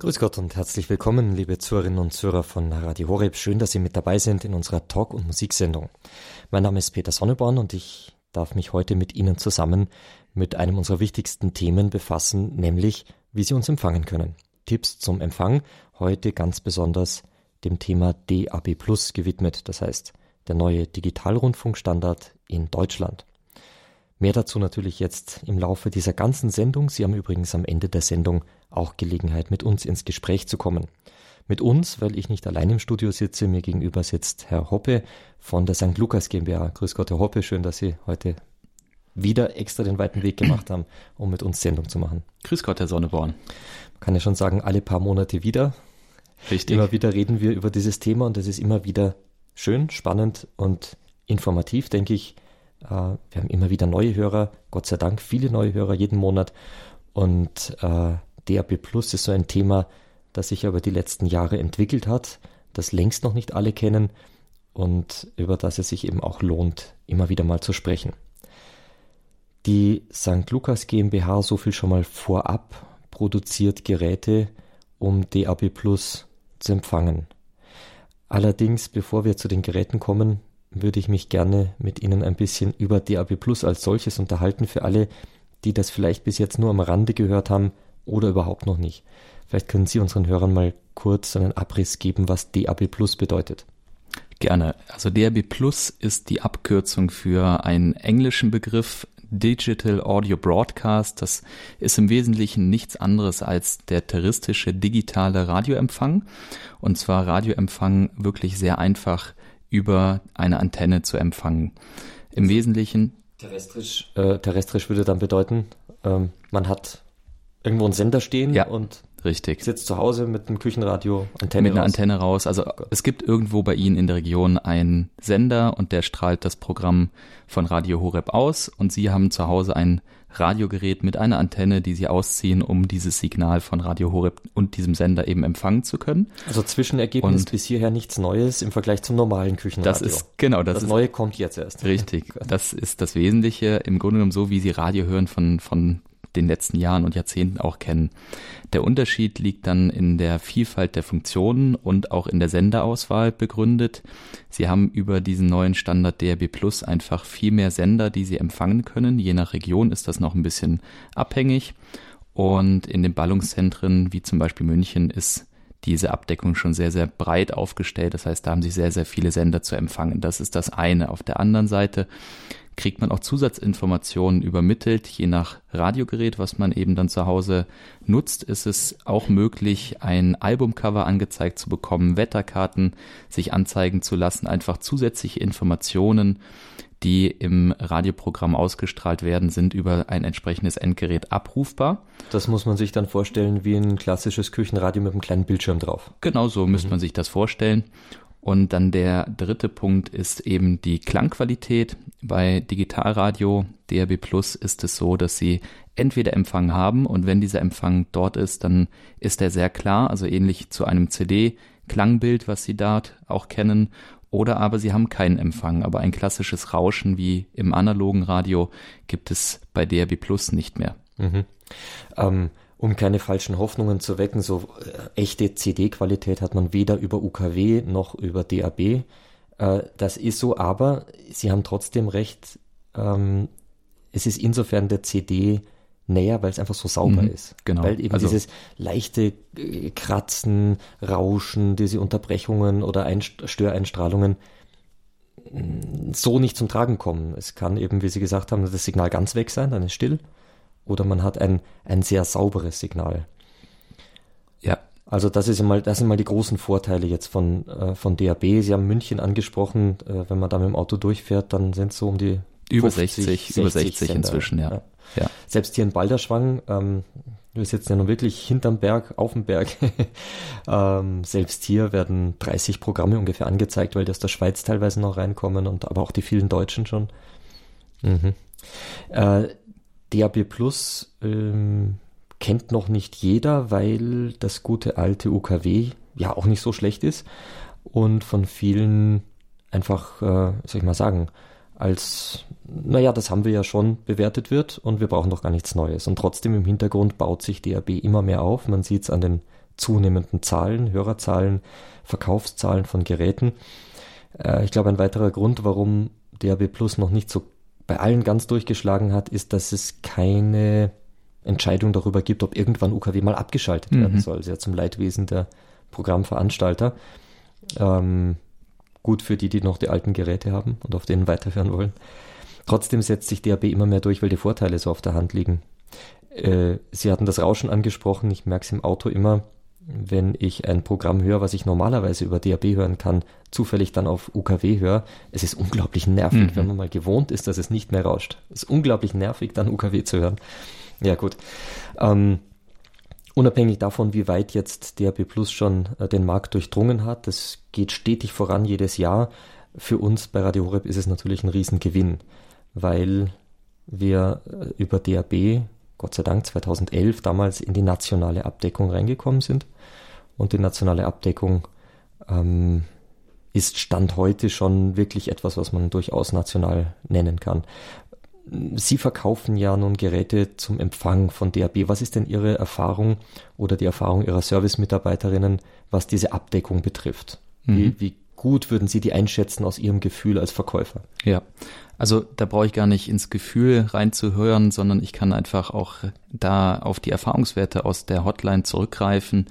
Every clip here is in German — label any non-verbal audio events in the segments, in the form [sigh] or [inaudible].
Grüß Gott und herzlich willkommen, liebe Zuhörerinnen und Zuhörer von Radio Horeb. Schön, dass Sie mit dabei sind in unserer Talk- und Musiksendung. Mein Name ist Peter Sonneborn und ich darf mich heute mit Ihnen zusammen mit einem unserer wichtigsten Themen befassen, nämlich wie Sie uns empfangen können. Tipps zum Empfang, heute ganz besonders dem Thema DAB Plus gewidmet, das heißt der neue Digitalrundfunkstandard in Deutschland. Mehr dazu natürlich jetzt im Laufe dieser ganzen Sendung. Sie haben übrigens am Ende der Sendung auch Gelegenheit, mit uns ins Gespräch zu kommen. Mit uns, weil ich nicht allein im Studio sitze, mir gegenüber sitzt Herr Hoppe von der St. Lukas GmbH. Grüß Gott, Herr Hoppe, schön, dass Sie heute wieder extra den weiten Weg gemacht haben, um mit uns Sendung zu machen. Grüß Gott, Herr Sonneborn. Man kann ja schon sagen, alle paar Monate wieder. Richtig. Immer wieder reden wir über dieses Thema und es ist immer wieder schön, spannend und informativ, denke ich. Äh, wir haben immer wieder neue Hörer, Gott sei Dank viele neue Hörer jeden Monat. Und äh, DAB Plus ist so ein Thema, das sich über die letzten Jahre entwickelt hat, das längst noch nicht alle kennen und über das es sich eben auch lohnt, immer wieder mal zu sprechen. Die St. Lukas GmbH, so viel schon mal vorab, produziert Geräte, um DAB Plus zu empfangen. Allerdings, bevor wir zu den Geräten kommen, würde ich mich gerne mit Ihnen ein bisschen über DAB Plus als solches unterhalten für alle, die das vielleicht bis jetzt nur am Rande gehört haben oder überhaupt noch nicht. Vielleicht können Sie unseren Hörern mal kurz einen Abriss geben, was DAB Plus bedeutet. Gerne. Also DAB Plus ist die Abkürzung für einen englischen Begriff Digital Audio Broadcast. Das ist im Wesentlichen nichts anderes als der terroristische digitale Radioempfang. Und zwar Radioempfang wirklich sehr einfach über eine Antenne zu empfangen. Im Wesentlichen. Terrestrisch, äh, terrestrisch würde dann bedeuten, ähm, man hat irgendwo einen Sender stehen ja, und richtig. sitzt zu Hause mit einem Küchenradio Antenne mit einer raus. Antenne raus. Also oh es gibt irgendwo bei Ihnen in der Region einen Sender und der strahlt das Programm von Radio Horeb aus und Sie haben zu Hause ein Radiogerät mit einer Antenne, die Sie ausziehen, um dieses Signal von Radio Horeb und diesem Sender eben empfangen zu können. Also Zwischenergebnis und bis hierher nichts Neues im Vergleich zum normalen Küchenradio. Das ist genau das. Das ist, Neue kommt jetzt erst. Richtig. [laughs] Das ist das Wesentliche. Im Grunde genommen so, wie Sie Radio hören von von den letzten Jahren und Jahrzehnten auch kennen. Der Unterschied liegt dann in der Vielfalt der Funktionen und auch in der Senderauswahl begründet. Sie haben über diesen neuen Standard DRB Plus einfach viel mehr Sender, die Sie empfangen können. Je nach Region ist das noch ein bisschen abhängig. Und in den Ballungszentren, wie zum Beispiel München, ist diese Abdeckung schon sehr, sehr breit aufgestellt. Das heißt, da haben Sie sehr, sehr viele Sender zu empfangen. Das ist das eine. Auf der anderen Seite kriegt man auch Zusatzinformationen übermittelt, je nach Radiogerät, was man eben dann zu Hause nutzt, ist es auch möglich, ein Albumcover angezeigt zu bekommen, Wetterkarten sich anzeigen zu lassen, einfach zusätzliche Informationen, die im Radioprogramm ausgestrahlt werden, sind über ein entsprechendes Endgerät abrufbar. Das muss man sich dann vorstellen wie ein klassisches Küchenradio mit einem kleinen Bildschirm drauf. Genau so mhm. müsste man sich das vorstellen. Und dann der dritte Punkt ist eben die Klangqualität. Bei Digitalradio DRB Plus ist es so, dass Sie entweder Empfang haben und wenn dieser Empfang dort ist, dann ist er sehr klar, also ähnlich zu einem CD-Klangbild, was Sie dort auch kennen. Oder aber Sie haben keinen Empfang, aber ein klassisches Rauschen wie im analogen Radio gibt es bei DRB Plus nicht mehr. Mhm. Ähm, um keine falschen Hoffnungen zu wecken, so äh, echte CD-Qualität hat man weder über UKW noch über DAB. Äh, das ist so, aber Sie haben trotzdem recht, ähm, es ist insofern der CD näher, weil es einfach so sauber mhm, ist. Genau. Weil eben also, dieses leichte äh, Kratzen, Rauschen, diese Unterbrechungen oder Einst Störeinstrahlungen mm, so nicht zum Tragen kommen. Es kann eben, wie Sie gesagt haben, das Signal ganz weg sein, dann ist still oder man hat ein, ein sehr sauberes Signal. Ja. Also das ist mal, das sind mal die großen Vorteile jetzt von, äh, von DAB. Sie haben München angesprochen, äh, wenn man da mit dem Auto durchfährt, dann sind es so um die über 50, 60, 60 über 60 Sender. inzwischen, ja. ja. ja. Selbst hier in Balderschwang, ähm, wir sitzen ja nun wirklich hinterm Berg, auf dem Berg. [laughs] ähm, selbst hier werden 30 Programme ungefähr angezeigt, weil die aus der Schweiz teilweise noch reinkommen und aber auch die vielen Deutschen schon. Mhm. Äh, DAB Plus ähm, kennt noch nicht jeder, weil das gute alte UKW ja auch nicht so schlecht ist und von vielen einfach, äh, soll ich mal sagen, als, naja, das haben wir ja schon bewertet wird und wir brauchen doch gar nichts Neues. Und trotzdem im Hintergrund baut sich DAB immer mehr auf. Man sieht es an den zunehmenden Zahlen, Hörerzahlen, Verkaufszahlen von Geräten. Äh, ich glaube, ein weiterer Grund, warum DAB Plus noch nicht so bei allen ganz durchgeschlagen hat, ist, dass es keine Entscheidung darüber gibt, ob irgendwann UKW mal abgeschaltet mhm. werden soll. Sehr zum Leidwesen der Programmveranstalter. Ähm, gut für die, die noch die alten Geräte haben und auf denen weiterhören wollen. Trotzdem setzt sich DAB immer mehr durch, weil die Vorteile so auf der Hand liegen. Äh, Sie hatten das Rauschen angesprochen. Ich merke es im Auto immer, wenn ich ein Programm höre, was ich normalerweise über DAB hören kann, zufällig dann auf UKW höre. Es ist unglaublich nervig, mhm. wenn man mal gewohnt ist, dass es nicht mehr rauscht. Es ist unglaublich nervig, dann UKW zu hören. Ja, gut. Ähm, unabhängig davon, wie weit jetzt DAB Plus schon äh, den Markt durchdrungen hat, das geht stetig voran jedes Jahr. Für uns bei Radio Horeb ist es natürlich ein Riesengewinn, weil wir äh, über DAB, Gott sei Dank 2011, damals in die nationale Abdeckung reingekommen sind. Und die nationale Abdeckung ähm, ist Stand heute schon wirklich etwas, was man durchaus national nennen kann. Sie verkaufen ja nun Geräte zum Empfang von DAB. Was ist denn Ihre Erfahrung oder die Erfahrung Ihrer Servicemitarbeiterinnen, was diese Abdeckung betrifft? Mhm. Wie, wie gut würden Sie die einschätzen aus Ihrem Gefühl als Verkäufer? Ja, also da brauche ich gar nicht ins Gefühl reinzuhören, sondern ich kann einfach auch da auf die Erfahrungswerte aus der Hotline zurückgreifen.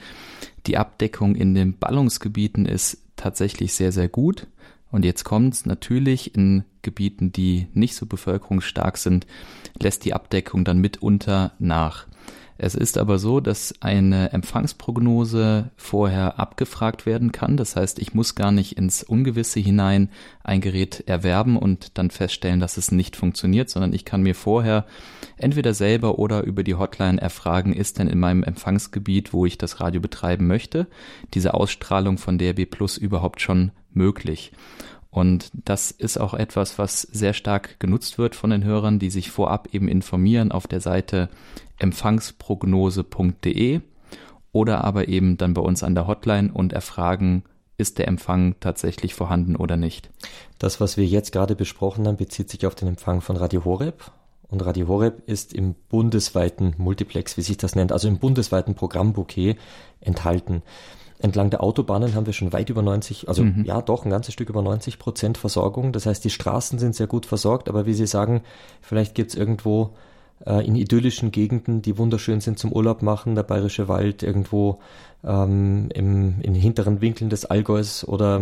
Die Abdeckung in den Ballungsgebieten ist tatsächlich sehr, sehr gut. Und jetzt kommt's natürlich in Gebieten, die nicht so bevölkerungsstark sind, lässt die Abdeckung dann mitunter nach. Es ist aber so, dass eine Empfangsprognose vorher abgefragt werden kann. Das heißt, ich muss gar nicht ins Ungewisse hinein ein Gerät erwerben und dann feststellen, dass es nicht funktioniert, sondern ich kann mir vorher entweder selber oder über die Hotline erfragen, ist denn in meinem Empfangsgebiet, wo ich das Radio betreiben möchte, diese Ausstrahlung von DRB Plus überhaupt schon möglich. Und das ist auch etwas, was sehr stark genutzt wird von den Hörern, die sich vorab eben informieren auf der Seite empfangsprognose.de oder aber eben dann bei uns an der Hotline und erfragen, ist der Empfang tatsächlich vorhanden oder nicht. Das, was wir jetzt gerade besprochen haben, bezieht sich auf den Empfang von Radio Horeb. Und Radio Horeb ist im bundesweiten Multiplex, wie sich das nennt, also im bundesweiten Programmbouquet enthalten. Entlang der Autobahnen haben wir schon weit über 90, also mhm. ja doch ein ganzes Stück über 90 Prozent Versorgung. Das heißt, die Straßen sind sehr gut versorgt, aber wie Sie sagen, vielleicht gibt's irgendwo äh, in idyllischen Gegenden, die wunderschön sind zum Urlaub machen, der bayerische Wald irgendwo ähm, im, in hinteren Winkeln des Allgäus oder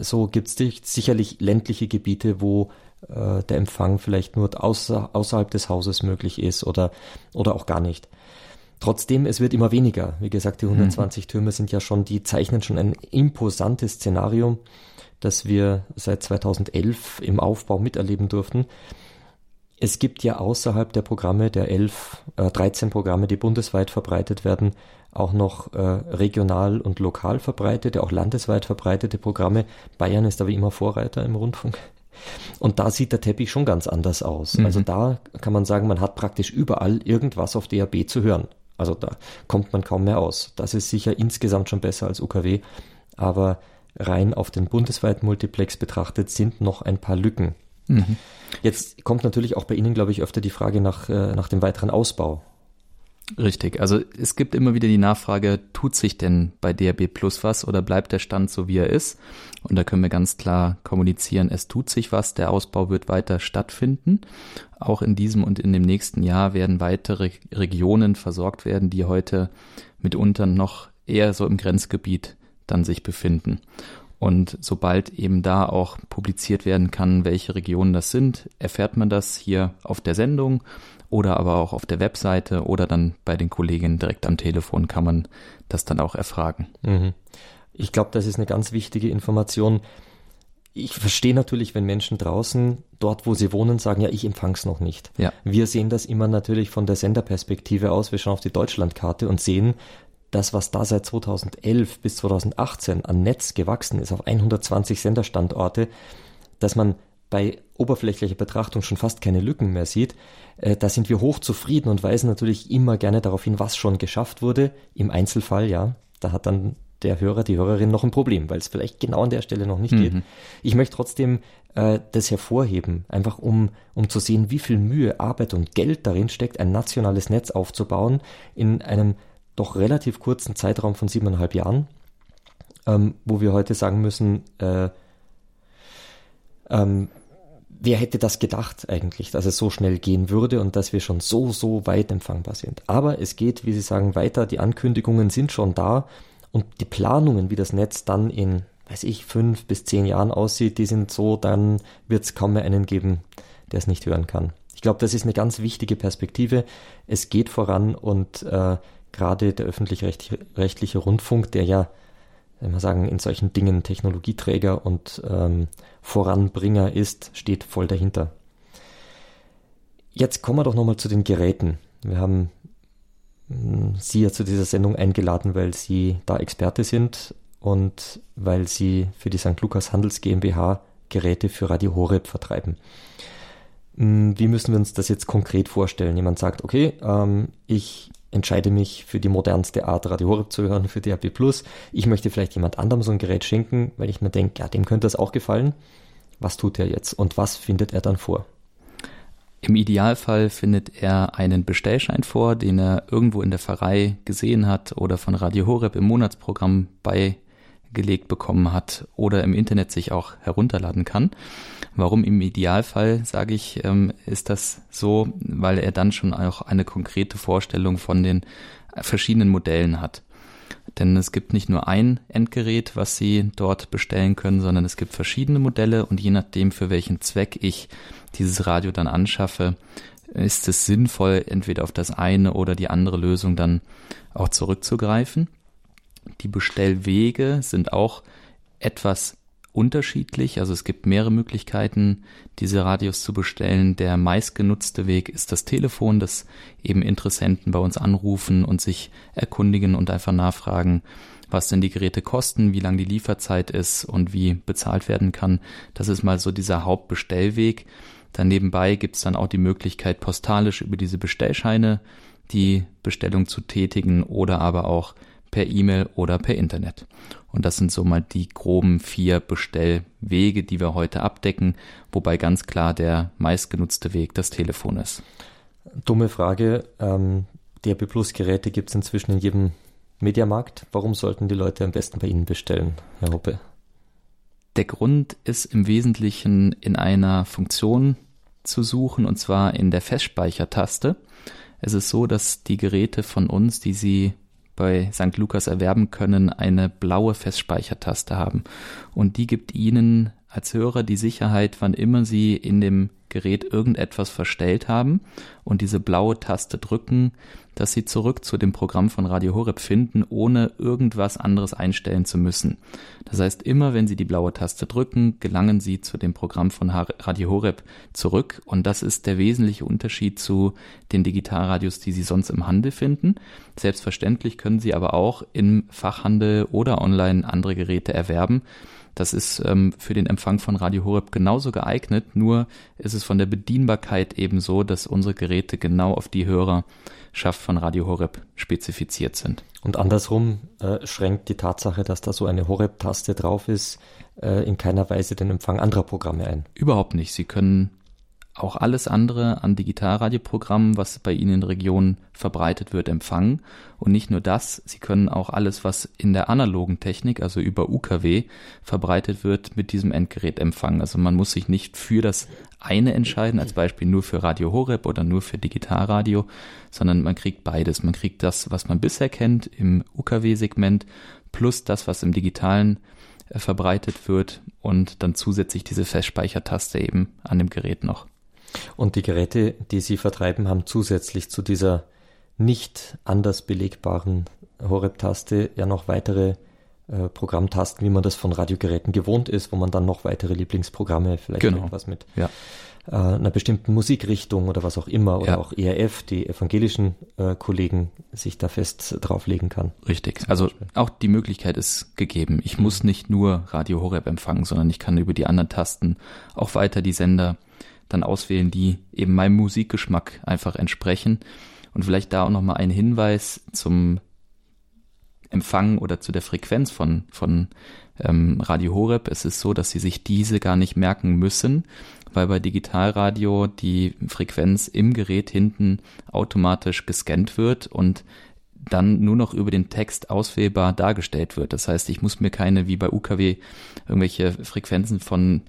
so gibt's sicherlich ländliche Gebiete, wo äh, der Empfang vielleicht nur außer, außerhalb des Hauses möglich ist oder, oder auch gar nicht. Trotzdem, es wird immer weniger. Wie gesagt, die 120 mhm. Türme sind ja schon, die zeichnen schon ein imposantes Szenario, das wir seit 2011 im Aufbau miterleben durften. Es gibt ja außerhalb der Programme, der 11, äh, 13 Programme, die bundesweit verbreitet werden, auch noch äh, regional und lokal verbreitete, auch landesweit verbreitete Programme. Bayern ist aber immer Vorreiter im Rundfunk. Und da sieht der Teppich schon ganz anders aus. Mhm. Also da kann man sagen, man hat praktisch überall irgendwas auf DAB zu hören. Also da kommt man kaum mehr aus. Das ist sicher insgesamt schon besser als UKW, aber rein auf den bundesweiten Multiplex betrachtet sind noch ein paar Lücken. Mhm. Jetzt kommt natürlich auch bei Ihnen, glaube ich, öfter die Frage nach, äh, nach dem weiteren Ausbau. Richtig. Also es gibt immer wieder die Nachfrage, tut sich denn bei DRB Plus was oder bleibt der Stand so, wie er ist? Und da können wir ganz klar kommunizieren, es tut sich was, der Ausbau wird weiter stattfinden. Auch in diesem und in dem nächsten Jahr werden weitere Regionen versorgt werden, die heute mitunter noch eher so im Grenzgebiet dann sich befinden. Und sobald eben da auch publiziert werden kann, welche Regionen das sind, erfährt man das hier auf der Sendung oder aber auch auf der Webseite oder dann bei den Kolleginnen direkt am Telefon kann man das dann auch erfragen. Mhm. Ich glaube, das ist eine ganz wichtige Information. Ich verstehe natürlich, wenn Menschen draußen, dort wo sie wohnen, sagen, ja, ich empfang's noch nicht. Ja. Wir sehen das immer natürlich von der Senderperspektive aus. Wir schauen auf die Deutschlandkarte und sehen, das, was da seit 2011 bis 2018 an Netz gewachsen ist auf 120 Senderstandorte, dass man bei oberflächlicher Betrachtung schon fast keine Lücken mehr sieht, äh, da sind wir hoch zufrieden und weisen natürlich immer gerne darauf hin, was schon geschafft wurde. Im Einzelfall, ja, da hat dann der Hörer, die Hörerin noch ein Problem, weil es vielleicht genau an der Stelle noch nicht mhm. geht. Ich möchte trotzdem äh, das hervorheben, einfach um, um zu sehen, wie viel Mühe, Arbeit und Geld darin steckt, ein nationales Netz aufzubauen in einem doch relativ kurzen Zeitraum von siebeneinhalb Jahren, ähm, wo wir heute sagen müssen, äh, ähm, wer hätte das gedacht eigentlich, dass es so schnell gehen würde und dass wir schon so, so weit empfangbar sind. Aber es geht, wie Sie sagen, weiter. Die Ankündigungen sind schon da und die Planungen, wie das Netz dann in, weiß ich, fünf bis zehn Jahren aussieht, die sind so, dann wird es kaum mehr einen geben, der es nicht hören kann. Ich glaube, das ist eine ganz wichtige Perspektive. Es geht voran und äh, gerade der öffentlich-rechtliche Rundfunk, der ja wir sagen, in solchen Dingen Technologieträger und ähm, Voranbringer ist, steht voll dahinter. Jetzt kommen wir doch nochmal zu den Geräten. Wir haben hm, Sie ja zu dieser Sendung eingeladen, weil Sie da Experte sind und weil Sie für die St. Lukas Handels GmbH Geräte für Radio Horeb vertreiben. Hm, wie müssen wir uns das jetzt konkret vorstellen? Jemand sagt, okay, ähm, ich entscheide mich für die modernste Art, Radio Horeb zu hören, für DAB+. Ich möchte vielleicht jemand anderem so ein Gerät schenken, weil ich mir denke, ja, dem könnte das auch gefallen. Was tut er jetzt und was findet er dann vor? Im Idealfall findet er einen Bestellschein vor, den er irgendwo in der Pfarrei gesehen hat oder von Radio Horeb im Monatsprogramm beigelegt bekommen hat oder im Internet sich auch herunterladen kann. Warum im Idealfall, sage ich, ähm, ist das so, weil er dann schon auch eine konkrete Vorstellung von den verschiedenen Modellen hat. Denn es gibt nicht nur ein Endgerät, was Sie dort bestellen können, sondern es gibt verschiedene Modelle und je nachdem, für welchen Zweck ich dieses Radio dann anschaffe, ist es sinnvoll, entweder auf das eine oder die andere Lösung dann auch zurückzugreifen. Die Bestellwege sind auch etwas unterschiedlich. Also es gibt mehrere Möglichkeiten, diese Radios zu bestellen. Der meistgenutzte Weg ist das Telefon, das eben Interessenten bei uns anrufen und sich erkundigen und einfach nachfragen, was denn die Geräte kosten, wie lang die Lieferzeit ist und wie bezahlt werden kann. Das ist mal so dieser Hauptbestellweg. Dann nebenbei gibt es dann auch die Möglichkeit, postalisch über diese Bestellscheine die Bestellung zu tätigen oder aber auch per E-Mail oder per Internet. Und das sind so mal die groben vier Bestellwege, die wir heute abdecken, wobei ganz klar der meistgenutzte Weg das Telefon ist. Dumme Frage. Ähm, DRB Plus Geräte gibt es inzwischen in jedem Mediamarkt. Warum sollten die Leute am besten bei Ihnen bestellen, Herr Hoppe? Der Grund ist im Wesentlichen in einer Funktion zu suchen, und zwar in der Festspeichertaste. Es ist so, dass die Geräte von uns, die Sie bei St. Lukas erwerben können, eine blaue Festspeichertaste haben. Und die gibt Ihnen als Hörer die Sicherheit, wann immer Sie in dem Gerät irgendetwas verstellt haben und diese blaue Taste drücken, dass Sie zurück zu dem Programm von Radio Horeb finden, ohne irgendwas anderes einstellen zu müssen. Das heißt, immer wenn Sie die blaue Taste drücken, gelangen Sie zu dem Programm von Radio Horeb zurück und das ist der wesentliche Unterschied zu den Digitalradios, die Sie sonst im Handel finden. Selbstverständlich können Sie aber auch im Fachhandel oder online andere Geräte erwerben. Das ist ähm, für den Empfang von Radio Horeb genauso geeignet, nur ist es von der Bedienbarkeit eben so, dass unsere Geräte genau auf die Hörerschaft von Radio Horeb spezifiziert sind. Und andersrum äh, schränkt die Tatsache, dass da so eine Horeb-Taste drauf ist, äh, in keiner Weise den Empfang anderer Programme ein. Überhaupt nicht. Sie können auch alles andere an Digitalradioprogrammen, was bei Ihnen in der Region verbreitet wird, empfangen. Und nicht nur das, Sie können auch alles, was in der analogen Technik, also über UKW, verbreitet wird, mit diesem Endgerät empfangen. Also man muss sich nicht für das eine entscheiden, als Beispiel nur für Radio Horeb oder nur für Digitalradio, sondern man kriegt beides. Man kriegt das, was man bisher kennt im UKW-Segment, plus das, was im digitalen äh, verbreitet wird und dann zusätzlich diese Festspeichertaste eben an dem Gerät noch. Und die Geräte, die Sie vertreiben, haben zusätzlich zu dieser nicht anders belegbaren Horeb-Taste ja noch weitere äh, Programmtasten, wie man das von Radiogeräten gewohnt ist, wo man dann noch weitere Lieblingsprogramme, vielleicht genau. etwas mit ja. äh, einer bestimmten Musikrichtung oder was auch immer, oder ja. auch ERF, die evangelischen äh, Kollegen sich da fest drauflegen kann. Richtig. Also auch die Möglichkeit ist gegeben. Ich mhm. muss nicht nur Radio Horeb empfangen, sondern ich kann über die anderen Tasten auch weiter die Sender dann auswählen, die eben meinem Musikgeschmack einfach entsprechen. Und vielleicht da auch nochmal ein Hinweis zum Empfang oder zu der Frequenz von, von ähm, Radio Horeb. Es ist so, dass Sie sich diese gar nicht merken müssen, weil bei Digitalradio die Frequenz im Gerät hinten automatisch gescannt wird und dann nur noch über den Text auswählbar dargestellt wird. Das heißt, ich muss mir keine, wie bei UKW, irgendwelche Frequenzen von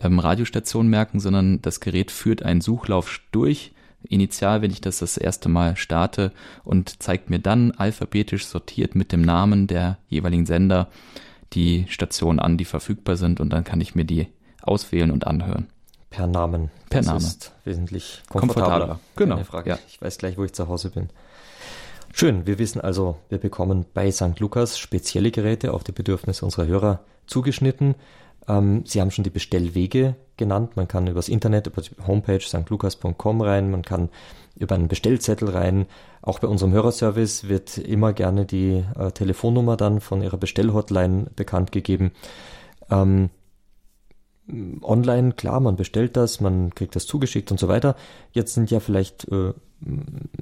ähm, Radiostationen merken, sondern das Gerät führt einen Suchlauf durch, initial, wenn ich das das erste Mal starte und zeigt mir dann alphabetisch sortiert mit dem Namen der jeweiligen Sender die Stationen an, die verfügbar sind und dann kann ich mir die auswählen und anhören. Per Namen. Per das Name. ist wesentlich komfortabler. komfortabler. Genau. Keine Frage. Ja. Ich weiß gleich, wo ich zu Hause bin. Schön, wir wissen also, wir bekommen bei St. Lukas spezielle Geräte auf die Bedürfnisse unserer Hörer zugeschnitten. Ähm, Sie haben schon die Bestellwege genannt. Man kann übers Internet, über die Homepage stlukas.com rein, man kann über einen Bestellzettel rein. Auch bei unserem Hörerservice wird immer gerne die äh, Telefonnummer dann von Ihrer Bestellhotline bekannt gegeben. Ähm, online, klar, man bestellt das, man kriegt das zugeschickt und so weiter. Jetzt sind ja vielleicht äh,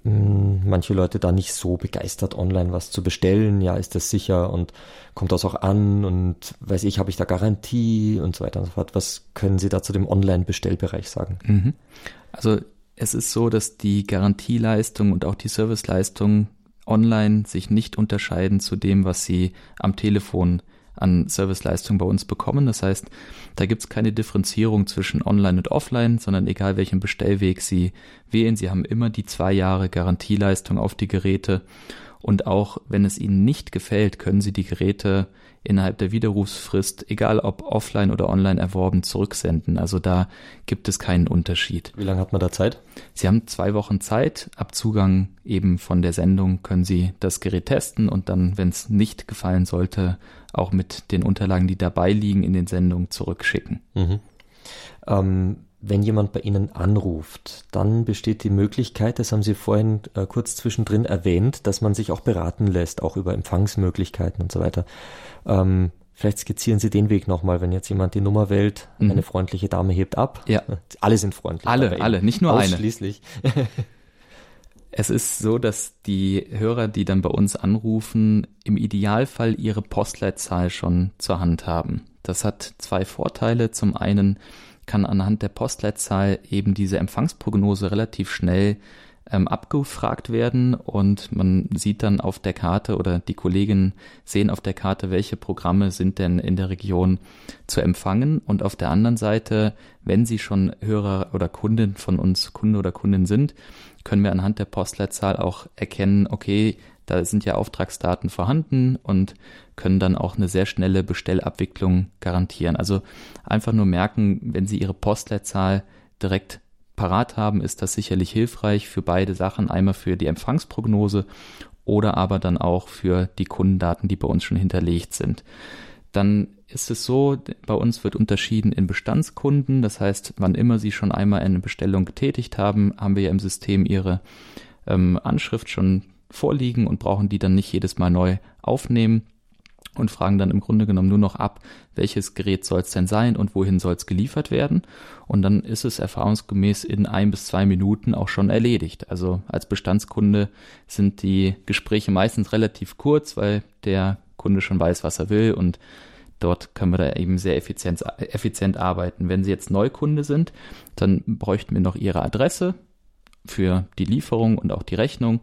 manche Leute da nicht so begeistert, online was zu bestellen. Ja, ist das sicher und kommt das auch an und weiß ich, habe ich da Garantie und so weiter und so fort. Was können Sie da zu dem Online-Bestellbereich sagen? Mhm. Also es ist so, dass die Garantieleistung und auch die Serviceleistung online sich nicht unterscheiden zu dem, was Sie am Telefon an Serviceleistung bei uns bekommen. Das heißt, da gibt es keine Differenzierung zwischen Online und Offline, sondern egal welchen Bestellweg Sie wählen, Sie haben immer die zwei Jahre Garantieleistung auf die Geräte. Und auch wenn es Ihnen nicht gefällt, können Sie die Geräte innerhalb der Widerrufsfrist, egal ob offline oder online erworben, zurücksenden. Also da gibt es keinen Unterschied. Wie lange hat man da Zeit? Sie haben zwei Wochen Zeit. Ab Zugang eben von der Sendung können Sie das Gerät testen und dann, wenn es nicht gefallen sollte, auch mit den Unterlagen, die dabei liegen, in den Sendungen zurückschicken. Mhm. Ähm, wenn jemand bei Ihnen anruft, dann besteht die Möglichkeit, das haben Sie vorhin äh, kurz zwischendrin erwähnt, dass man sich auch beraten lässt, auch über Empfangsmöglichkeiten und so weiter. Ähm, vielleicht skizzieren Sie den Weg nochmal, wenn jetzt jemand die Nummer wählt, mhm. eine freundliche Dame hebt ab. Ja. Alle sind freundlich. Alle, alle, nicht nur eine. Ausschließlich. [laughs] Es ist so, dass die Hörer, die dann bei uns anrufen, im Idealfall ihre Postleitzahl schon zur Hand haben. Das hat zwei Vorteile. Zum einen kann anhand der Postleitzahl eben diese Empfangsprognose relativ schnell ähm, abgefragt werden und man sieht dann auf der Karte oder die Kollegen sehen auf der Karte, welche Programme sind denn in der Region zu empfangen und auf der anderen Seite, wenn Sie schon Hörer oder Kunden von uns, Kunde oder Kundin sind, können wir anhand der Postleitzahl auch erkennen, okay, da sind ja Auftragsdaten vorhanden und können dann auch eine sehr schnelle Bestellabwicklung garantieren. Also einfach nur merken, wenn Sie Ihre Postleitzahl direkt parat haben, ist das sicherlich hilfreich für beide Sachen. Einmal für die Empfangsprognose oder aber dann auch für die Kundendaten, die bei uns schon hinterlegt sind. Dann ist es so, bei uns wird unterschieden in Bestandskunden. Das heißt, wann immer Sie schon einmal eine Bestellung getätigt haben, haben wir ja im System Ihre ähm, Anschrift schon vorliegen und brauchen die dann nicht jedes Mal neu aufnehmen und fragen dann im Grunde genommen nur noch ab, welches Gerät soll es denn sein und wohin soll es geliefert werden. Und dann ist es erfahrungsgemäß in ein bis zwei Minuten auch schon erledigt. Also als Bestandskunde sind die Gespräche meistens relativ kurz, weil der Kunde schon weiß, was er will und dort können wir da eben sehr effizient, effizient arbeiten. Wenn Sie jetzt Neukunde sind, dann bräuchten wir noch Ihre Adresse für die Lieferung und auch die Rechnung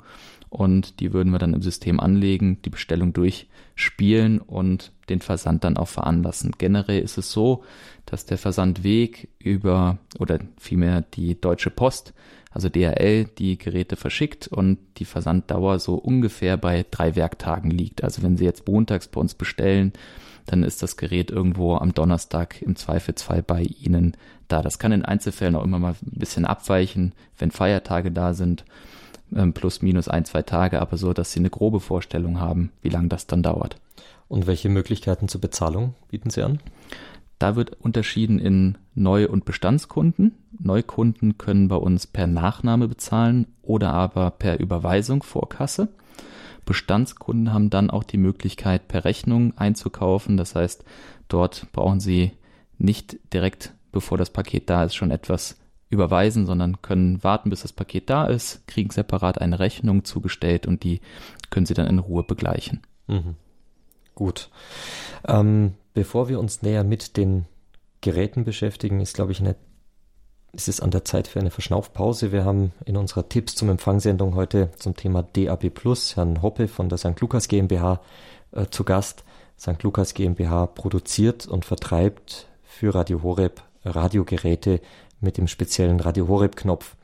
und die würden wir dann im System anlegen, die Bestellung durchspielen und den Versand dann auch veranlassen. Generell ist es so, dass der Versandweg über oder vielmehr die Deutsche Post, also DHL, die Geräte verschickt und die Versanddauer so ungefähr bei drei Werktagen liegt. Also wenn Sie jetzt montags bei uns bestellen, dann ist das Gerät irgendwo am Donnerstag im Zweifelsfall bei Ihnen da. Das kann in Einzelfällen auch immer mal ein bisschen abweichen, wenn Feiertage da sind ähm, plus minus ein, zwei Tage, aber so, dass sie eine grobe Vorstellung haben, wie lange das dann dauert. Und welche Möglichkeiten zur Bezahlung bieten Sie an? Da wird unterschieden in Neu- und Bestandskunden. Neukunden können bei uns per Nachname bezahlen oder aber per Überweisung vor Kasse. Bestandskunden haben dann auch die Möglichkeit, per Rechnung einzukaufen. Das heißt, dort brauchen sie nicht direkt, bevor das Paket da ist, schon etwas überweisen, sondern können warten, bis das Paket da ist, kriegen separat eine Rechnung zugestellt und die können sie dann in Ruhe begleichen. Mhm. Gut. Ähm, bevor wir uns näher mit den Geräten beschäftigen, ist, glaube ich, eine es ist an der Zeit für eine Verschnaufpause. Wir haben in unserer Tipps zum Empfangssendung heute zum Thema DAB Plus Herrn Hoppe von der St. Lukas GmbH äh, zu Gast. St. Lukas GmbH produziert und vertreibt für Radio Horeb Radiogeräte mit dem speziellen Radio Horeb Knopf.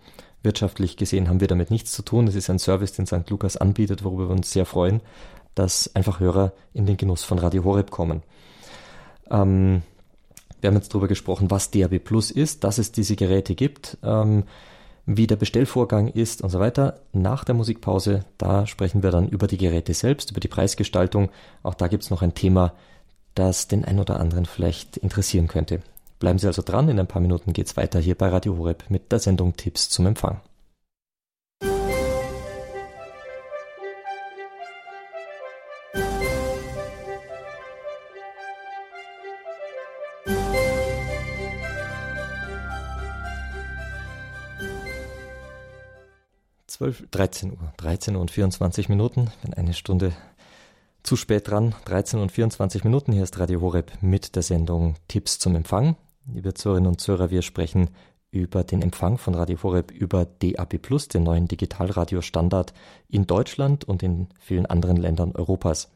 Wirtschaftlich gesehen haben wir damit nichts zu tun. Es ist ein Service, den St. Lukas anbietet, worüber wir uns sehr freuen, dass einfach Hörer in den Genuss von Radio Horeb kommen. Ähm, wir haben jetzt darüber gesprochen, was DAB Plus ist, dass es diese Geräte gibt, ähm, wie der Bestellvorgang ist und so weiter. Nach der Musikpause, da sprechen wir dann über die Geräte selbst, über die Preisgestaltung. Auch da gibt es noch ein Thema, das den ein oder anderen vielleicht interessieren könnte. Bleiben Sie also dran, in ein paar Minuten geht's weiter hier bei Radio Horeb mit der Sendung Tipps zum Empfang. 12, 13 Uhr, 13 Uhr und 24 Minuten. Ich bin eine Stunde zu spät dran. 13 und 24 Minuten. Hier ist Radio Horeb mit der Sendung Tipps zum Empfang. Liebe Zuhörerinnen und Zuhörer, wir sprechen über den Empfang von Radio Horeb über DAB+, den neuen Digitalradiostandard in Deutschland und in vielen anderen Ländern Europas.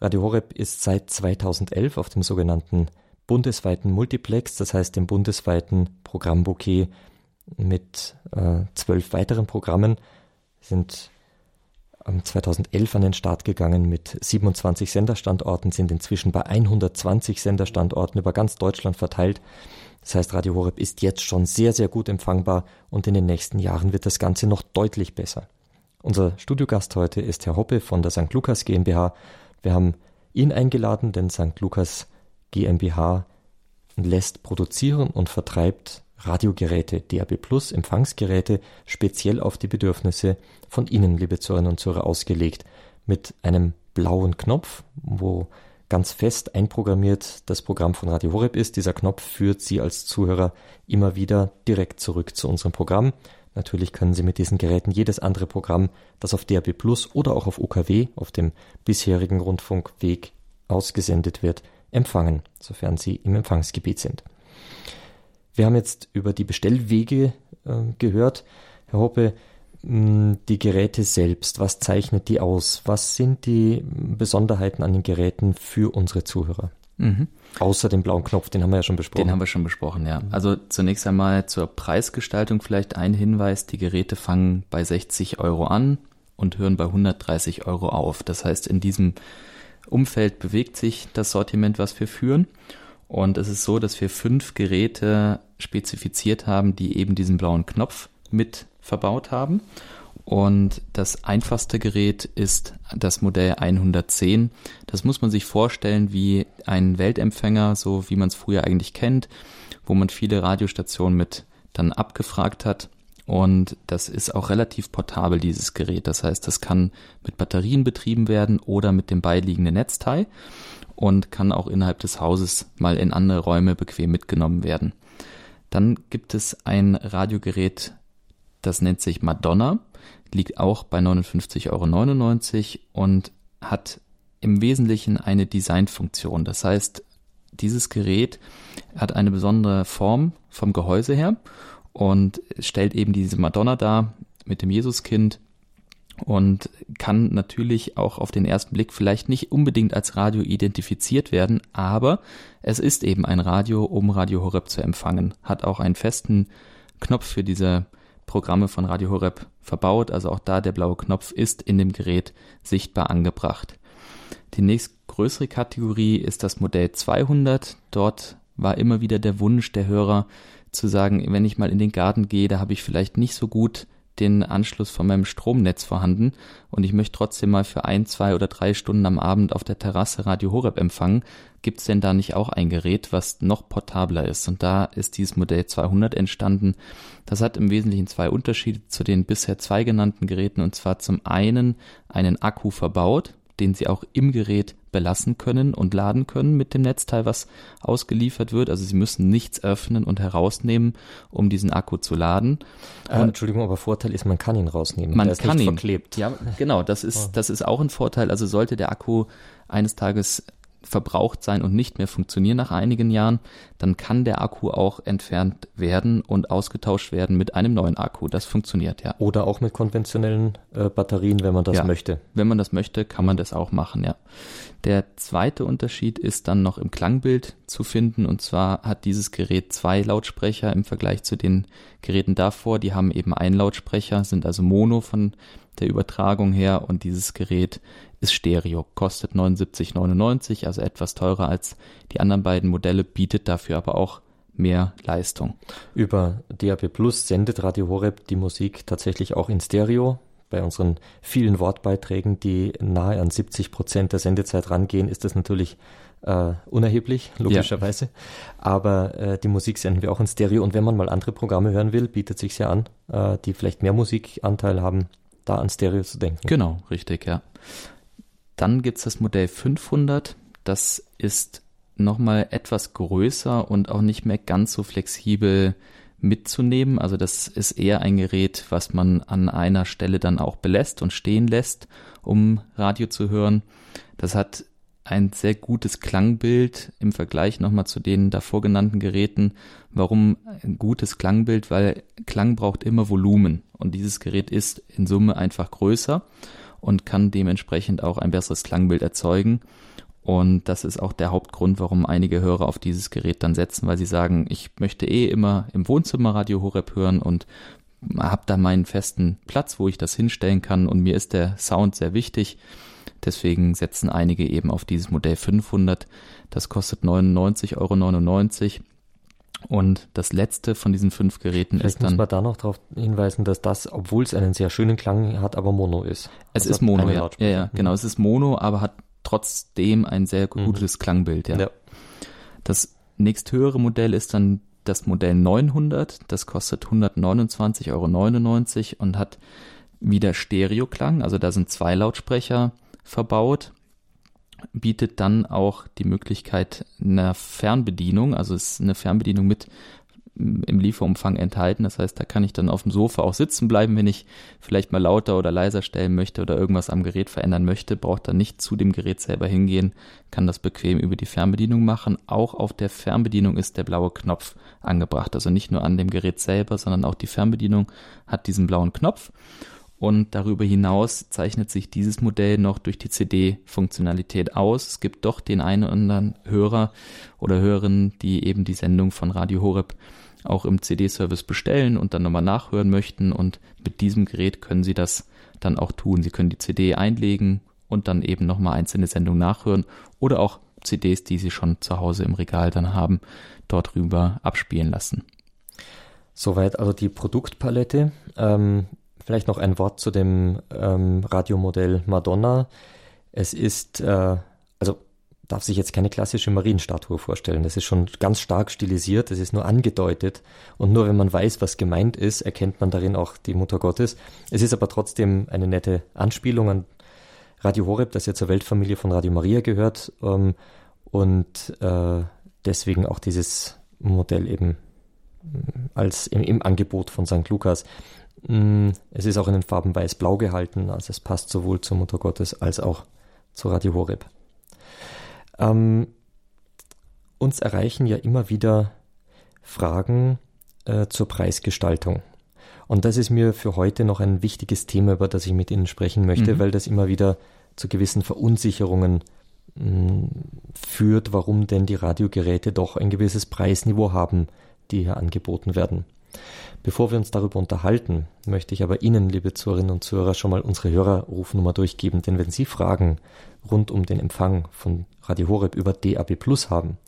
Radio Horeb ist seit 2011 auf dem sogenannten bundesweiten Multiplex, das heißt dem bundesweiten Programmbouquet mit äh, zwölf weiteren Programmen, sind 2011 an den Start gegangen mit 27 Senderstandorten, sind inzwischen bei 120 Senderstandorten über ganz Deutschland verteilt. Das heißt, Radio Horeb ist jetzt schon sehr, sehr gut empfangbar und in den nächsten Jahren wird das Ganze noch deutlich besser. Unser Studiogast heute ist Herr Hoppe von der St. Lukas GmbH. Wir haben ihn eingeladen, denn St. Lukas GmbH lässt produzieren und vertreibt Radiogeräte, DAB Plus, Empfangsgeräte speziell auf die Bedürfnisse von Ihnen, liebe Zuhörerinnen und Zuhörer, ausgelegt. Mit einem blauen Knopf, wo ganz fest einprogrammiert das Programm von Radio Horeb ist. Dieser Knopf führt Sie als Zuhörer immer wieder direkt zurück zu unserem Programm. Natürlich können Sie mit diesen Geräten jedes andere Programm, das auf DAB Plus oder auch auf UKW, auf dem bisherigen Rundfunkweg ausgesendet wird, empfangen, sofern Sie im Empfangsgebiet sind. Wir haben jetzt über die Bestellwege äh, gehört. Herr Hoppe, mh, die Geräte selbst, was zeichnet die aus? Was sind die Besonderheiten an den Geräten für unsere Zuhörer? Mhm. Außer dem blauen Knopf, den haben wir ja schon besprochen. Den haben wir schon besprochen, ja. Also zunächst einmal zur Preisgestaltung vielleicht ein Hinweis. Die Geräte fangen bei 60 Euro an und hören bei 130 Euro auf. Das heißt, in diesem Umfeld bewegt sich das Sortiment, was wir führen. Und es ist so, dass wir fünf Geräte spezifiziert haben, die eben diesen blauen Knopf mit verbaut haben. Und das einfachste Gerät ist das Modell 110. Das muss man sich vorstellen wie ein Weltempfänger, so wie man es früher eigentlich kennt, wo man viele Radiostationen mit dann abgefragt hat. Und das ist auch relativ portabel, dieses Gerät. Das heißt, das kann mit Batterien betrieben werden oder mit dem beiliegenden Netzteil und kann auch innerhalb des Hauses mal in andere Räume bequem mitgenommen werden. Dann gibt es ein Radiogerät, das nennt sich Madonna, liegt auch bei 59,99 Euro und hat im Wesentlichen eine Designfunktion. Das heißt, dieses Gerät hat eine besondere Form vom Gehäuse her und stellt eben diese Madonna dar mit dem Jesuskind und kann natürlich auch auf den ersten Blick vielleicht nicht unbedingt als Radio identifiziert werden, aber es ist eben ein Radio, um Radio Horeb zu empfangen, hat auch einen festen Knopf für diese Programme von Radio Horeb verbaut, also auch da der blaue Knopf ist in dem Gerät sichtbar angebracht. Die nächstgrößere Kategorie ist das Modell 200. Dort war immer wieder der Wunsch der Hörer zu sagen, wenn ich mal in den Garten gehe, da habe ich vielleicht nicht so gut den Anschluss von meinem Stromnetz vorhanden und ich möchte trotzdem mal für ein, zwei oder drei Stunden am Abend auf der Terrasse Radio Horeb empfangen, gibt's denn da nicht auch ein Gerät, was noch portabler ist? Und da ist dieses Modell 200 entstanden. Das hat im Wesentlichen zwei Unterschiede zu den bisher zwei genannten Geräten und zwar zum einen einen Akku verbaut, den Sie auch im Gerät belassen können und laden können mit dem Netzteil, was ausgeliefert wird. Also Sie müssen nichts öffnen und herausnehmen, um diesen Akku zu laden. Äh, Entschuldigung, aber Vorteil ist, man kann ihn rausnehmen. Man kann ihn. Verklebt. Ja, genau. Das ist, oh. das ist auch ein Vorteil. Also sollte der Akku eines Tages verbraucht sein und nicht mehr funktionieren nach einigen Jahren, dann kann der Akku auch entfernt werden und ausgetauscht werden mit einem neuen Akku. Das funktioniert ja. Oder auch mit konventionellen äh, Batterien, wenn man das ja, möchte. Wenn man das möchte, kann man das auch machen, ja. Der zweite Unterschied ist dann noch im Klangbild zu finden und zwar hat dieses Gerät zwei Lautsprecher im Vergleich zu den Geräten davor. Die haben eben einen Lautsprecher, sind also Mono von der Übertragung her und dieses Gerät ist Stereo, kostet 79,99, also etwas teurer als die anderen beiden Modelle, bietet dafür aber auch mehr Leistung. Über DAB Plus sendet Radio Horeb die Musik tatsächlich auch in Stereo. Bei unseren vielen Wortbeiträgen, die nahe an 70 Prozent der Sendezeit rangehen, ist das natürlich äh, unerheblich, logischerweise. Ja. Aber äh, die Musik senden wir auch in Stereo. Und wenn man mal andere Programme hören will, bietet sich ja an, äh, die vielleicht mehr Musikanteil haben, da an Stereo zu denken. Genau, richtig, ja. Dann gibt's das Modell 500. Das ist nochmal etwas größer und auch nicht mehr ganz so flexibel mitzunehmen. Also das ist eher ein Gerät, was man an einer Stelle dann auch belässt und stehen lässt, um Radio zu hören. Das hat ein sehr gutes Klangbild im Vergleich nochmal zu den davor genannten Geräten. Warum ein gutes Klangbild? Weil Klang braucht immer Volumen und dieses Gerät ist in Summe einfach größer und kann dementsprechend auch ein besseres Klangbild erzeugen. Und das ist auch der Hauptgrund, warum einige Hörer auf dieses Gerät dann setzen, weil sie sagen, ich möchte eh immer im Wohnzimmer Radio Horeb hören und habe da meinen festen Platz, wo ich das hinstellen kann und mir ist der Sound sehr wichtig. Deswegen setzen einige eben auf dieses Modell 500. Das kostet 99,99 Euro. Und das letzte von diesen fünf Geräten Vielleicht ist dann. muss man da noch darauf hinweisen, dass das, obwohl es einen sehr schönen Klang hat, aber Mono ist. Es also ist Mono, ja. ja. Ja, genau. Es ist Mono, aber hat trotzdem ein sehr mhm. gutes mhm. Klangbild, ja. ja. Das nächsthöhere Modell ist dann das Modell 900. Das kostet 129,99 Euro und hat wieder Stereoklang. Also da sind zwei Lautsprecher verbaut, bietet dann auch die Möglichkeit einer Fernbedienung, also ist eine Fernbedienung mit im Lieferumfang enthalten. Das heißt, da kann ich dann auf dem Sofa auch sitzen bleiben, wenn ich vielleicht mal lauter oder leiser stellen möchte oder irgendwas am Gerät verändern möchte, braucht dann nicht zu dem Gerät selber hingehen, kann das bequem über die Fernbedienung machen. Auch auf der Fernbedienung ist der blaue Knopf angebracht. Also nicht nur an dem Gerät selber, sondern auch die Fernbedienung hat diesen blauen Knopf. Und darüber hinaus zeichnet sich dieses Modell noch durch die CD-Funktionalität aus. Es gibt doch den einen oder anderen Hörer oder Hörerin, die eben die Sendung von Radio Horeb auch im CD-Service bestellen und dann nochmal nachhören möchten. Und mit diesem Gerät können Sie das dann auch tun. Sie können die CD einlegen und dann eben nochmal einzelne Sendungen nachhören oder auch CDs, die Sie schon zu Hause im Regal dann haben, dort rüber abspielen lassen. Soweit also die Produktpalette. Ähm, Vielleicht noch ein Wort zu dem ähm, Radiomodell Madonna. Es ist, äh, darf sich jetzt keine klassische Marienstatue vorstellen. Das ist schon ganz stark stilisiert, das ist nur angedeutet. Und nur wenn man weiß, was gemeint ist, erkennt man darin auch die Mutter Gottes. Es ist aber trotzdem eine nette Anspielung an Radio Horeb, das ja zur Weltfamilie von Radio Maria gehört. Ähm, und äh, deswegen auch dieses Modell eben als im, im Angebot von St. Lukas. Mm, es ist auch in den Farben weiß-blau gehalten, also es passt sowohl zur Mutter Gottes als auch zu Radio Horeb. Ähm, uns erreichen ja immer wieder Fragen äh, zur Preisgestaltung. Und das ist mir für heute noch ein wichtiges Thema, über das ich mit Ihnen sprechen möchte, mhm. weil das immer wieder zu gewissen Verunsicherungen mh, mm, führt, warum denn die Radiogeräte doch ein gewisses Preisniveau haben, die hier angeboten werden. Bevor wir uns darüber unterhalten, möchte ich aber Ihnen, liebe Zuhörerinnen und Zuhörer, schon mal unsere Hörerrufnummer durchgeben, denn wenn Sie Fragen rund um den Empfang von Radio Horeb über DAB Plus haben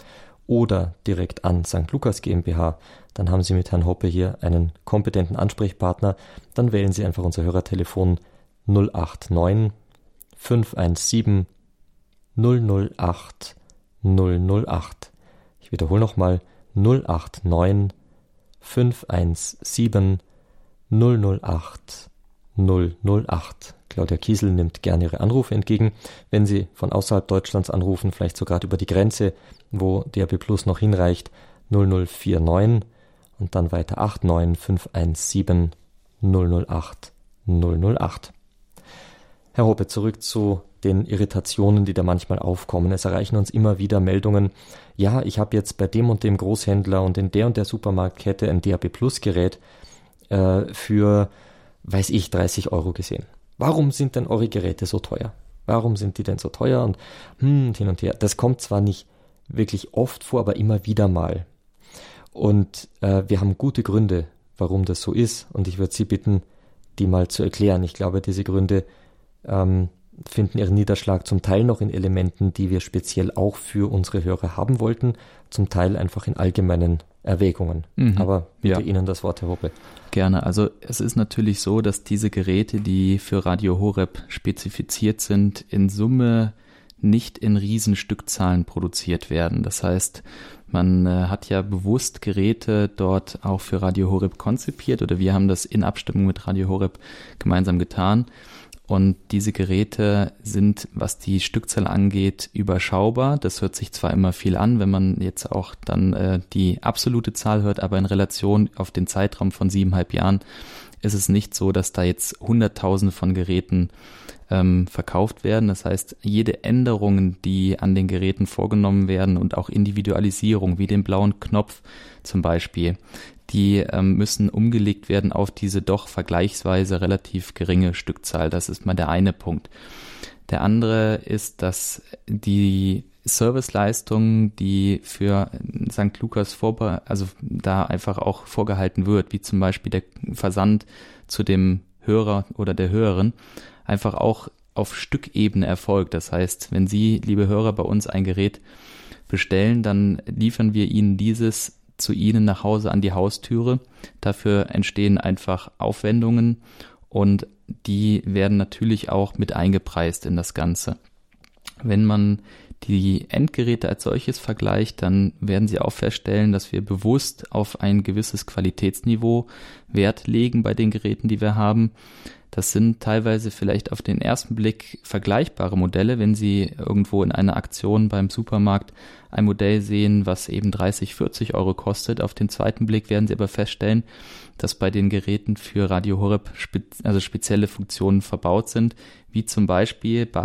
oder direkt an St. Lukas GmbH, dann haben Sie mit Herrn Hoppe hier einen kompetenten Ansprechpartner. Dann wählen Sie einfach unser Hörertelefon 089 517 008 008. Ich wiederhole nochmal 089 517 008 008. Claudia Kiesel nimmt gerne Ihre Anrufe entgegen. Wenn Sie von außerhalb Deutschlands anrufen, vielleicht sogar über die Grenze, wo DRB Plus noch hinreicht, 0049 und dann weiter 89 517 008 008. Herr Hoppe, zurück zu den Irritationen, die da manchmal aufkommen. Es erreichen uns immer wieder Meldungen, ja, ich habe jetzt bei dem und dem Großhändler und in der und der Supermarktkette ein DAB Plus Gerät äh, für, weiß ich, 30 Euro gesehen. Warum sind denn eure Geräte so teuer? Warum sind die denn so teuer? Und hm, hin und her. Das kommt zwar nicht wirklich oft vor, aber immer wieder mal. Und äh, wir haben gute Gründe, warum das so ist. Und ich würde Sie bitten, die mal zu erklären. Ich glaube, diese Gründe ähm, finden ihren Niederschlag zum Teil noch in Elementen, die wir speziell auch für unsere Hörer haben wollten, zum Teil einfach in allgemeinen Erwägungen. Mhm. Aber bitte ja. Ihnen das Wort, Herr Hoppe. Gerne. Also es ist natürlich so, dass diese Geräte, die für Radio Horeb spezifiziert sind, in Summe nicht in Riesenstückzahlen produziert werden. Das heißt, man äh, hat ja bewusst Geräte dort auch für Radio Horeb konzipiert oder wir haben das in Abstimmung mit Radio Horeb gemeinsam getan. Und diese Geräte sind, was die Stückzahl angeht, überschaubar. Das hört sich zwar immer viel an, wenn man jetzt auch dann äh, die absolute Zahl hört, aber in Relation auf den Zeitraum von siebeneinhalb Jahren ist es nicht so, dass da jetzt Hunderttausende von Geräten ähm, verkauft werden. Das heißt, jede Änderung, die an den Geräten vorgenommen werden und auch Individualisierung, wie den blauen Knopf zum Beispiel, die ähm, müssen umgelegt werden auf diese doch vergleichsweise relativ geringe Stückzahl. Das ist mal der eine Punkt. Der andere ist, dass die Serviceleistung, die für St. Lukas vorbe also da einfach auch vorgehalten wird, wie zum Beispiel der Versand zu dem Hörer oder der Hörerin, einfach auch auf Stückebene erfolgt. Das heißt, wenn Sie, liebe Hörer, bei uns ein Gerät bestellen, dann liefern wir Ihnen dieses zu Ihnen nach Hause an die Haustüre. Dafür entstehen einfach Aufwendungen und die werden natürlich auch mit eingepreist in das Ganze. Wenn man die Endgeräte als solches vergleicht, dann werden Sie auch feststellen, dass wir bewusst auf ein gewisses Qualitätsniveau Wert legen bei den Geräten, die wir haben. Das sind teilweise vielleicht auf den ersten Blick vergleichbare Modelle, wenn Sie irgendwo in einer Aktion beim Supermarkt ein Modell sehen, was eben 30, 40 Euro kostet. Auf den zweiten Blick werden Sie aber feststellen, dass bei den Geräten für Radio Horeb spe also spezielle Funktionen verbaut sind, wie zum Beispiel bei